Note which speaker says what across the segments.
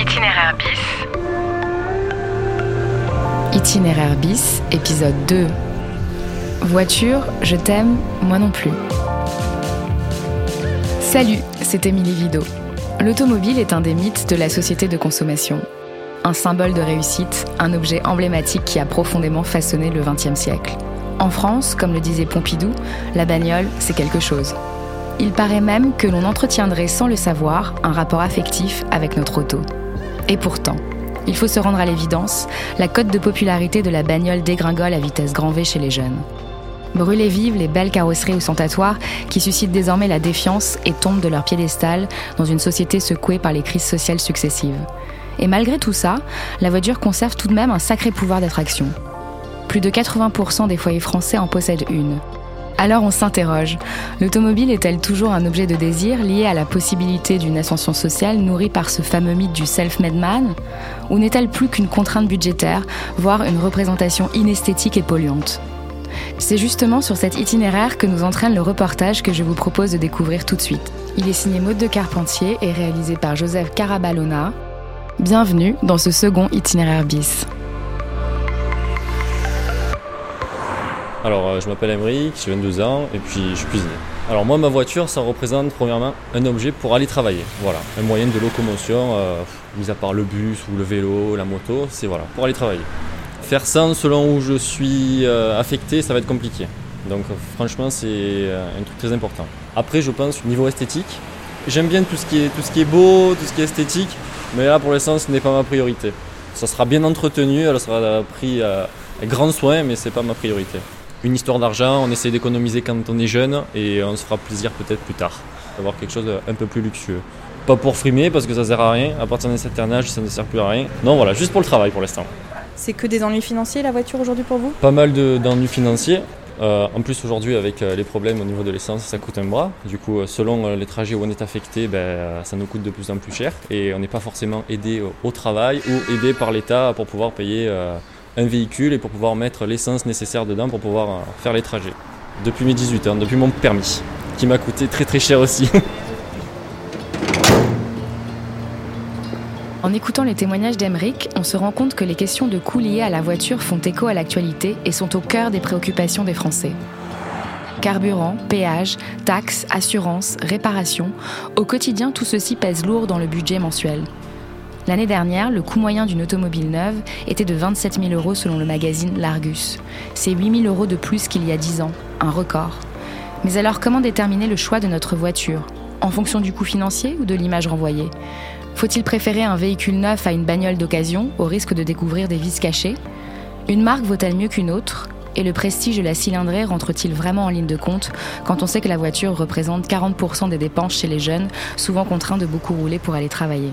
Speaker 1: Itinéraire bis.
Speaker 2: Itinéraire bis, épisode 2. Voiture, je t'aime, moi non plus. Salut, c'est Émilie Vido. L'automobile est un des mythes de la société de consommation. Un symbole de réussite, un objet emblématique qui a profondément façonné le XXe siècle. En France, comme le disait Pompidou, la bagnole, c'est quelque chose. Il paraît même que l'on entretiendrait sans le savoir un rapport affectif avec notre auto. Et pourtant, il faut se rendre à l'évidence, la cote de popularité de la bagnole dégringole à vitesse grand V chez les jeunes. Brûlées vives, les belles carrosseries ostentatoires qui suscitent désormais la défiance et tombent de leur piédestal dans une société secouée par les crises sociales successives. Et malgré tout ça, la voiture conserve tout de même un sacré pouvoir d'attraction. Plus de 80% des foyers français en possèdent une. Alors on s'interroge, l'automobile est-elle toujours un objet de désir lié à la possibilité d'une ascension sociale nourrie par ce fameux mythe du self-made man? Ou n'est-elle plus qu'une contrainte budgétaire, voire une représentation inesthétique et polluante? C'est justement sur cet itinéraire que nous entraîne le reportage que je vous propose de découvrir tout de suite. Il est signé Maude de Carpentier et réalisé par Joseph Carabalona. Bienvenue dans ce second itinéraire bis.
Speaker 3: Alors, euh, je m'appelle Emeric, j'ai 22 ans et puis je suis cuisinier. Alors moi, ma voiture, ça représente premièrement un objet pour aller travailler. Voilà, un moyen de locomotion, euh, mis à part le bus ou le vélo, la moto, c'est voilà, pour aller travailler. Faire ça selon où je suis euh, affecté, ça va être compliqué. Donc franchement, c'est euh, un truc très important. Après, je pense niveau esthétique, j'aime bien tout ce qui est tout ce qui est beau, tout ce qui est esthétique, mais là pour l'instant, ce n'est pas ma priorité. Ça sera bien entretenu, elle sera pris à grand soin, mais c'est pas ma priorité une histoire d'argent, on essaie d'économiser quand on est jeune et on se fera plaisir peut-être plus tard, d'avoir quelque chose d'un peu plus luxueux. Pas pour frimer parce que ça sert à rien, à partir d'un certain âge ça ne sert plus à rien. Non voilà, juste pour le travail pour l'instant.
Speaker 4: C'est que des ennuis financiers la voiture aujourd'hui pour vous?
Speaker 3: Pas mal d'ennuis financiers. Euh, en plus aujourd'hui avec euh, les problèmes au niveau de l'essence ça coûte un bras. Du coup euh, selon les trajets où on est affecté ben, ça nous coûte de plus en plus cher et on n'est pas forcément aidé au, au travail ou aidé par l'État pour pouvoir payer euh, un véhicule et pour pouvoir mettre l'essence nécessaire dedans pour pouvoir euh, faire les trajets. Depuis mes 18 ans, depuis mon permis, qui m'a coûté très très cher aussi.
Speaker 2: En écoutant les témoignages d'Emeric, on se rend compte que les questions de coûts liés à la voiture font écho à l'actualité et sont au cœur des préoccupations des Français. Carburant, péage, taxes, assurances, réparations, au quotidien tout ceci pèse lourd dans le budget mensuel. L'année dernière, le coût moyen d'une automobile neuve était de 27 000 euros selon le magazine L'Argus. C'est 8 000 euros de plus qu'il y a 10 ans, un record. Mais alors comment déterminer le choix de notre voiture? En fonction du coût financier ou de l'image renvoyée? Faut-il préférer un véhicule neuf à une bagnole d'occasion au risque de découvrir des vices cachés? Une marque vaut-elle mieux qu'une autre? Et le prestige de la cylindrée rentre-t-il vraiment en ligne de compte quand on sait que la voiture représente 40% des dépenses chez les jeunes, souvent contraints de beaucoup rouler pour aller travailler?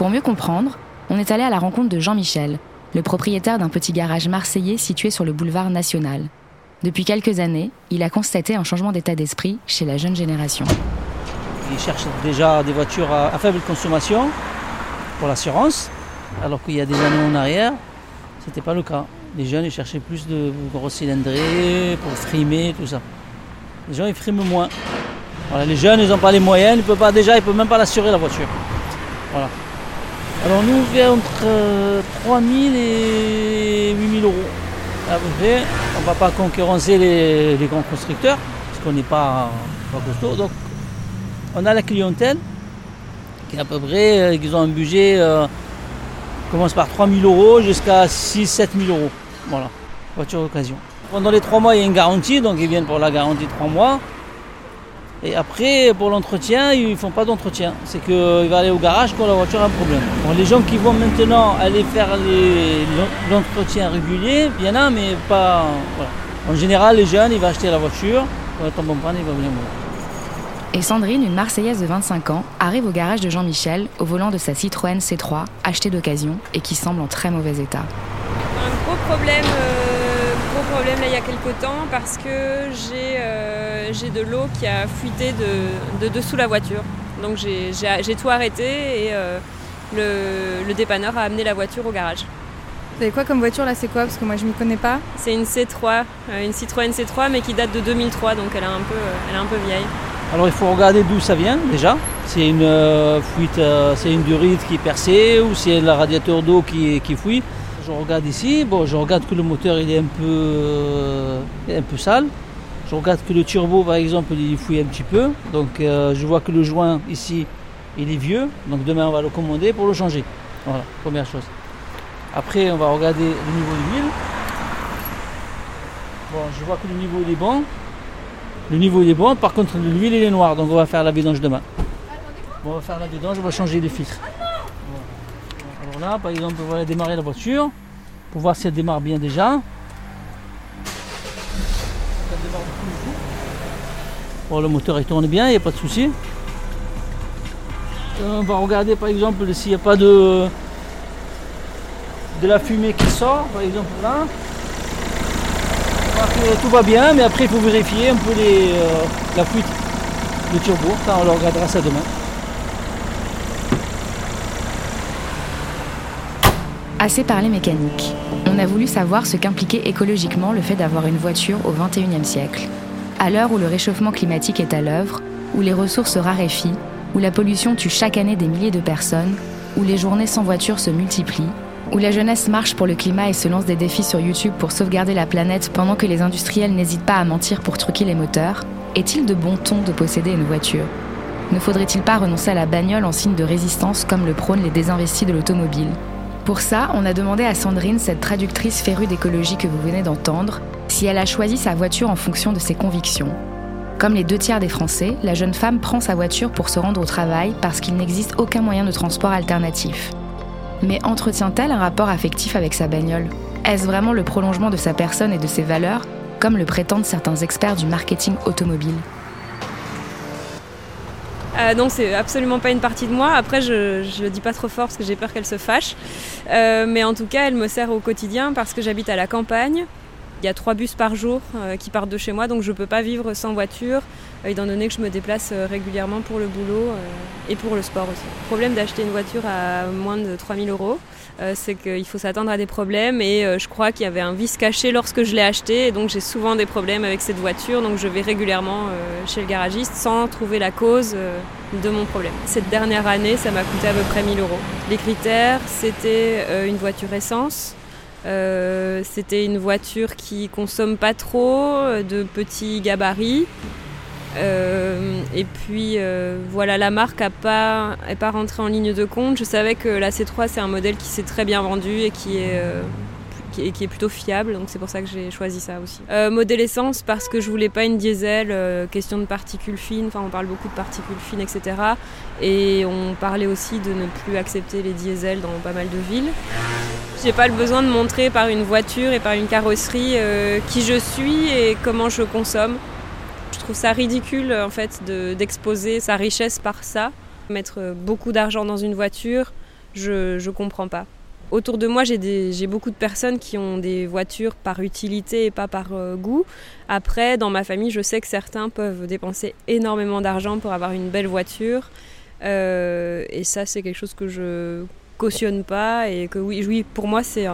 Speaker 2: Pour mieux comprendre, on est allé à la rencontre de Jean-Michel, le propriétaire d'un petit garage marseillais situé sur le boulevard National. Depuis quelques années, il a constaté un changement d'état d'esprit chez la jeune génération.
Speaker 5: Ils cherchent déjà des voitures à, faible consommation pour l'assurance, alors qu'il y a des années en arrière, ce n'était pas le cas. Les jeunes ils cherchaient plus de gros cylindrés pour frimer, tout ça. Les gens ils friment moins. Les jeunes ils n'ont pas les moyens, ils peuvent pas déjà, ils peuvent même pas l'assurer la voiture. Alors nous, on fait entre euh, 3 000 et 8 000 euros. À peu près. On ne va pas concurrencer les, grands constructeurs, parce qu'on n'est pas, pas costaud. Donc on a la clientèle, qui à peu près, euh, ils ont un budget, euh, commence par 3 000 euros jusqu'à 6 7 000 euros. Voilà, voiture d'occasion. Pendant les 3 mois, il y a une garantie, donc ils viennent pour la garantie de 3 mois. Et après, pour l'entretien, ils ne font pas d'entretien. C'est qu'il va aller au garage quand la voiture a un problème. Bon, les gens qui vont maintenant aller faire l'entretien régulier, il y en a, mais pas. voilà. En général, les jeunes, ils vont acheter la voiture. Quand elle tombe en panne, ils vont venir.
Speaker 2: Et Sandrine, une Marseillaise de 25 ans, arrive au garage de Jean-Michel au volant de sa Citroën C3, achetée d'occasion et qui semble en très mauvais état.
Speaker 6: un gros problème, euh, gros problème là il y a quelques temps parce que j'ai euh, j'ai de l'eau qui a fuité de, de dessous la voiture. Donc j'ai- tout arrêté et euh, le, le dépanneur a amené la voiture au garage.
Speaker 4: Vous avez quoi comme voiture là? C'est quoi? Parce que moi je m'y connais pas.
Speaker 6: C'est une C3, euh, une Citroën C3 mais qui date de 2003 donc elle est un peu, elle est un peu vieille.
Speaker 5: Alors il faut regarder d'où ça vient déjà. C'est une euh, fuite, euh, c'est une durite qui est percée ou c'est le radiateur d'eau qui, qui fuit. Je regarde ici, bon, je regarde que le moteur il est un peu, euh, un peu sale. Je regarde que le turbo par exemple il fouille un petit peu. Donc je vois que le joint ici il est vieux. Donc demain on va le commander pour le changer. Voilà, première chose. Après on va regarder le niveau de l'huile. Bon, je vois que le niveau il est bon. Le niveau il est bon, par contre l'huile il est noire, donc on va faire la vidange demain. on va faire la vidange, on va changer les filtres. Alors là, par exemple, on va démarrer la voiture pour voir si elle démarre bien déjà. Bon, le moteur il tourne bien, il n'y a pas de souci. Euh, on va regarder par exemple s'il n'y a pas de, de la fumée qui sort, par exemple là tout va bien, mais après il faut vérifier un peu les, euh, la fuite de turbo. on le regardera ça demain.
Speaker 2: Assez parlé mécanique. On a voulu savoir ce qu'impliquait écologiquement le fait d'avoir une voiture au XXIe siècle. À l'heure où le réchauffement climatique est à l'œuvre, où les ressources raréfient, où la pollution tue chaque année des milliers de personnes, où les journées sans voiture se multiplient, où la jeunesse marche pour le climat et se lance des défis sur YouTube pour sauvegarder la planète pendant que les industriels n'hésitent pas à mentir pour truquer les moteurs, est-il de bon ton de posséder une voiture? Ne faudrait-il pas renoncer à la bagnole en signe de résistance comme le prônent les désinvestis de l'automobile? Pour ça, on a demandé à Sandrine, cette traductrice férue d'écologie que vous venez d'entendre, si elle a choisi sa voiture en fonction de ses convictions. Comme les deux tiers des Français, la jeune femme prend sa voiture pour se rendre au travail parce qu'il n'existe aucun moyen de transport alternatif. Mais entretient-elle un rapport affectif avec sa bagnole? Est-ce vraiment le prolongement de sa personne et de ses valeurs, comme le prétendent certains experts du marketing automobile?
Speaker 6: Euh, non, c'est absolument pas une partie de moi. Après, je ne le dis pas trop fort parce que j'ai peur qu'elle se fâche. Euh, mais en tout cas, elle me sert au quotidien parce que j'habite à la campagne. Il y a trois bus par jour euh, qui partent de chez moi, donc je ne peux pas vivre sans voiture, euh, étant donné que je me déplace régulièrement pour le boulot et pour le sport aussi. Problème d'acheter une voiture à moins de 3000 euros, c'est qu'il faut s'attendre à des problèmes et je crois qu'il y avait un vice caché lorsque je l'ai acheté, et donc j'ai souvent des problèmes avec cette voiture, donc je vais régulièrement chez le garagiste sans trouver la cause de mon problème. Cette dernière année, ça m'a coûté à peu près 1000 euros. Les critères, c'était une voiture essence, euh, c'était une voiture qui consomme pas trop, euh, de petits gabarits. Euh, et puis voilà, la marque n'est pas, est pas rentrée en ligne de compte. Je savais que la C3 c'est un modèle qui s'est très bien vendu et qui est qui est, plutôt fiable, donc c'est pour ça que j'ai choisi ça aussi. Euh, modèle essence parce que je voulais pas une diesel, euh, question de particules fines, enfin on parle beaucoup de particules fines, etc. Et on parlait aussi de ne plus accepter les diesels dans pas mal de villes. J'ai pas le besoin de montrer par une voiture et par une carrosserie euh, qui je suis et comment je consomme. Trouve ça ridicule en fait d'exposer sa richesse par ça. Mettre beaucoup d'argent dans une voiture, je, je comprends pas. Autour de moi, j'ai beaucoup de personnes qui ont des voitures par utilité et pas par euh, goût. Après, dans ma famille, je sais que certains peuvent dépenser énormément d'argent pour avoir une belle voiture. Euh, et ça, c'est quelque chose que je cautionne pas et que oui, oui pour moi, c'est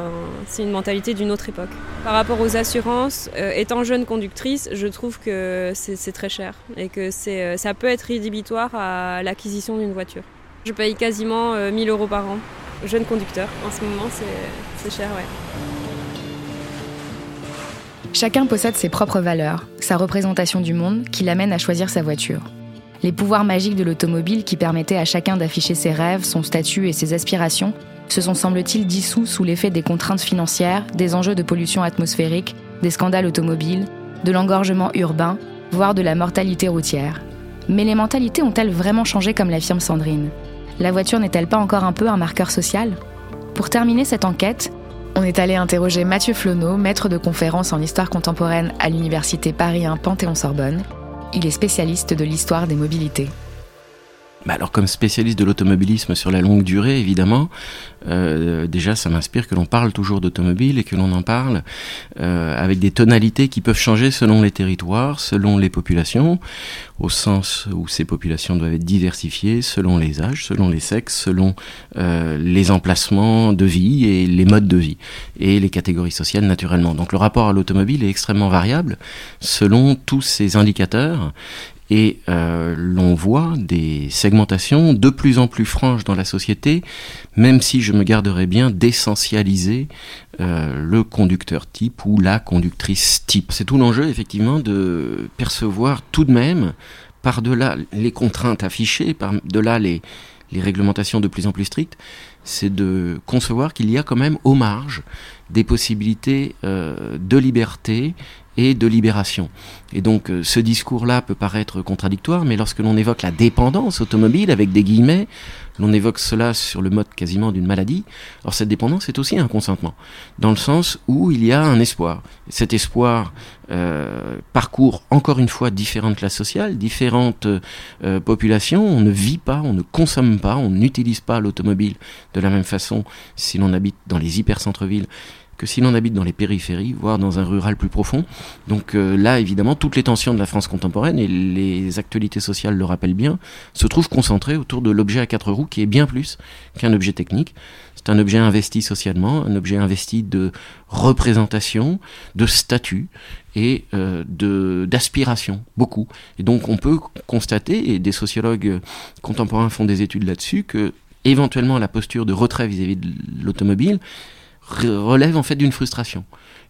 Speaker 6: une mentalité d'une autre époque. Par rapport aux assurances, euh, étant jeune conductrice, je trouve que c'est très cher et que ça peut être rédhibitoire à l'acquisition d'une voiture. Je paye quasiment 1000 euros par an jeune conducteur. En ce moment, c'est cher, ouais.
Speaker 2: Chacun possède ses propres valeurs, sa représentation du monde qui l'amène à choisir sa voiture. Les pouvoirs magiques de l'automobile qui permettaient à chacun d'afficher ses rêves, son statut et ses aspirations se sont semble-t-il dissous sous l'effet des contraintes financières, des enjeux de pollution atmosphérique, des scandales automobiles, de l'engorgement urbain, voire de la mortalité routière. Mais les mentalités ont-elles vraiment changé comme l'affirme Sandrine? La voiture n'est-elle pas encore un peu un marqueur social? Pour terminer cette enquête, on est allé interroger Mathieu Flonneau, maître de conférence en histoire contemporaine à l'université Paris 1 Panthéon-Sorbonne. Il est spécialiste de l'histoire des mobilités.
Speaker 1: Bah alors comme spécialiste de l'automobilisme sur la longue durée, évidemment, euh, déjà ça m'inspire que l'on parle toujours d'automobile et que l'on en parle euh, avec des tonalités qui peuvent changer selon les territoires, selon les populations, au sens où ces populations doivent être diversifiées selon les âges, selon les sexes, selon euh, les emplacements de vie et les modes de vie et les catégories sociales naturellement. Donc le rapport à l'automobile est extrêmement variable selon tous ces indicateurs Et euh, l'on voit des segmentations de plus en plus franches dans la société, même si je me garderais bien d'essentialiser euh, le conducteur type ou la conductrice type. C'est tout l'enjeu effectivement de percevoir tout de même, par-delà les contraintes affichées, par-delà les, les réglementations de plus en plus strictes, c'est de concevoir qu'il y a quand même aux marges des possibilités euh, de liberté et de libération. Et donc euh, ce discours-là peut paraître contradictoire, mais lorsque l'on évoque la dépendance automobile avec des guillemets, l'on évoque cela sur le mode quasiment d'une maladie. Alors cette dépendance est aussi un consentement, dans le sens où il y a un espoir. Cet espoir euh, parcourt encore une fois différentes classes sociales, différentes populations. On ne vit pas, on ne consomme pas, on n'utilise pas l'automobile de la même façon si l'on habite dans les hyper-centres-villes que si l'on habite dans les périphéries, voire dans un rural plus profond. Donc euh, là, évidemment, toutes les tensions de la France contemporaine, et les actualités sociales le rappellent bien, se trouvent concentrées autour de l'objet à quatre roues qui est bien plus qu'un objet technique. C'est un objet investi socialement, un objet investi de représentation, de statut et euh, d'aspiration, beaucoup. Et donc on peut constater, et des sociologues contemporains font des études là-dessus, que éventuellement la posture de retrait vis à -vis de l'automobile relève en fait d'une frustration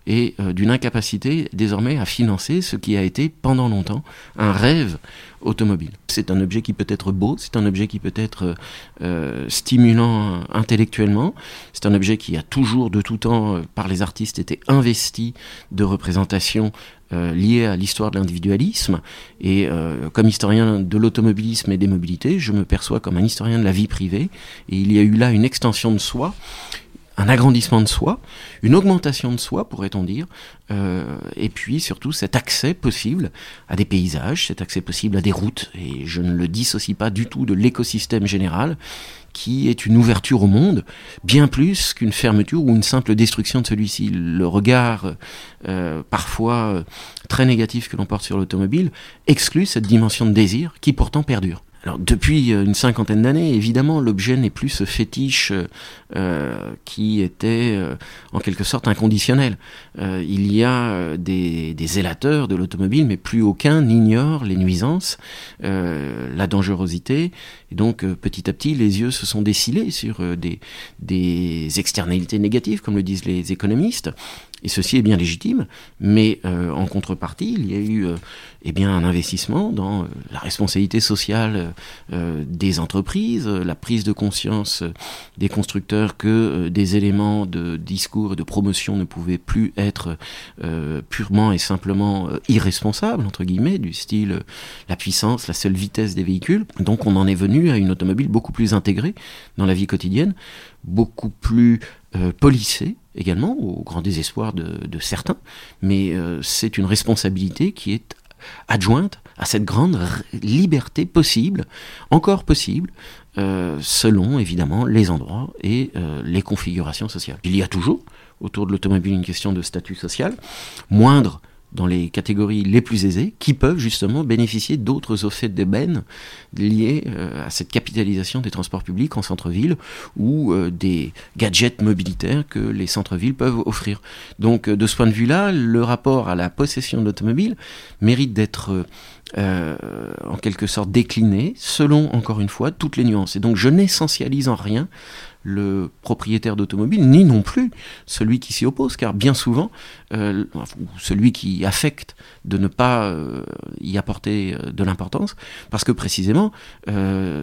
Speaker 1: et euh, d'une incapacité désormais à financer ce qui a été pendant longtemps un rêve automobile. C'est un objet qui peut être beau, c'est un objet qui peut être euh, stimulant intellectuellement, c'est un objet qui a toujours de tout temps euh, par les artistes été investi de représentations liées à l'histoire de l'individualisme. Et comme historien de l'automobilisme et des mobilités, je me perçois comme un historien de la vie privée. Et il y a eu là une extension de soi un agrandissement de soi, une augmentation de soi, pourrait-on dire, euh, et puis surtout cet accès possible à des paysages, cet accès possible à des routes, et je ne le dissocie pas du tout de l'écosystème général, qui est une ouverture au monde, bien plus qu'une fermeture ou une simple destruction de celui-ci. Le regard euh, parfois euh, très négatif que l'on porte sur l'automobile exclut cette dimension de désir qui pourtant perdure. Alors depuis euh, une cinquantaine d'années, évidemment, l'objet n'est plus ce fétiche euh, qui était euh, en quelque sorte inconditionnel. il y a des, zélateurs de l'automobile, mais plus aucun n'ignore les nuisances, la dangerosité. Et donc petit à petit, les yeux se sont décilés sur des, des externalités négatives, comme le disent les économistes. Et ceci est bien légitime, mais euh, en contrepartie, il y a eu euh, eh bien, un investissement dans euh, la responsabilité sociale des entreprises, la prise de conscience des constructeurs que des éléments de discours et de promotion ne pouvaient plus être purement et simplement irresponsables, entre guillemets, du style la puissance, la seule vitesse des véhicules. Donc on en est venu à une automobile beaucoup plus intégrée dans la vie quotidienne, beaucoup plus policée, également, au grand désespoir de, certains, mais euh, c'est une responsabilité qui est adjointe à cette grande liberté possible, encore possible, euh, selon évidemment les endroits et euh, les configurations sociales. Il y a toujours autour de l'automobile une question de statut social, moindre dans les catégories les plus aisées, qui peuvent justement bénéficier d'autres effets d'ébène liés euh, à cette capitalisation des transports publics en centre-ville ou euh, des gadgets mobilitaires que les centres-villes peuvent offrir. Donc euh, de ce point de vue-là, le rapport à la possession de l'automobile mérite d'être en quelque sorte décliné selon, encore une fois, toutes les nuances. Et donc je n'essentialise en rien le propriétaire d'automobile, ni non plus celui qui s'y oppose, car bien souvent, euh, celui qui affecte de ne pas euh, y apporter euh, de l'importance, parce que précisément,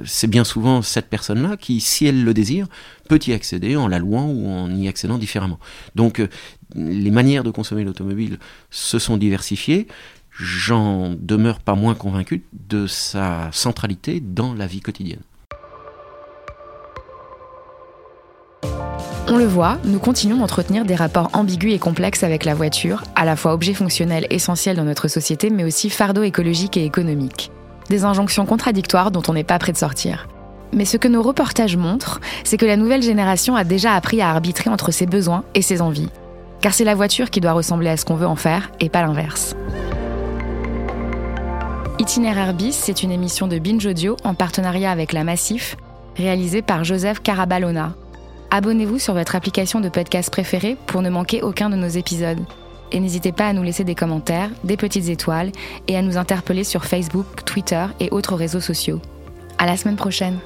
Speaker 1: c'est bien souvent cette personne-là qui, si elle le désire, peut y accéder en la louant ou en y accédant différemment. Donc, les manières de consommer l'automobile se sont diversifiées. J'en demeure pas moins convaincu de sa centralité dans la vie quotidienne.
Speaker 2: On le voit, nous continuons d'entretenir des rapports ambigus et complexes avec la voiture, à la fois objet fonctionnel essentiel dans notre société, mais aussi fardeau écologique et économique. Des injonctions contradictoires dont on n'est pas prêt de sortir. Mais ce que nos reportages montrent, c'est que la nouvelle génération a déjà appris à arbitrer entre ses besoins et ses envies. Car c'est la voiture qui doit ressembler à ce qu'on veut en faire et pas l'inverse. Itinéraire bis, c'est une émission de Binge Audio en partenariat avec La Massif, réalisée par Joseph Carabalona, abonnez-vous sur votre application de podcast préférée pour ne manquer aucun de nos épisodes. et n'hésitez pas à nous laisser des commentaires, des petites étoiles et à nous interpeller sur Facebook, Twitter et autres réseaux sociaux. À la semaine prochaine!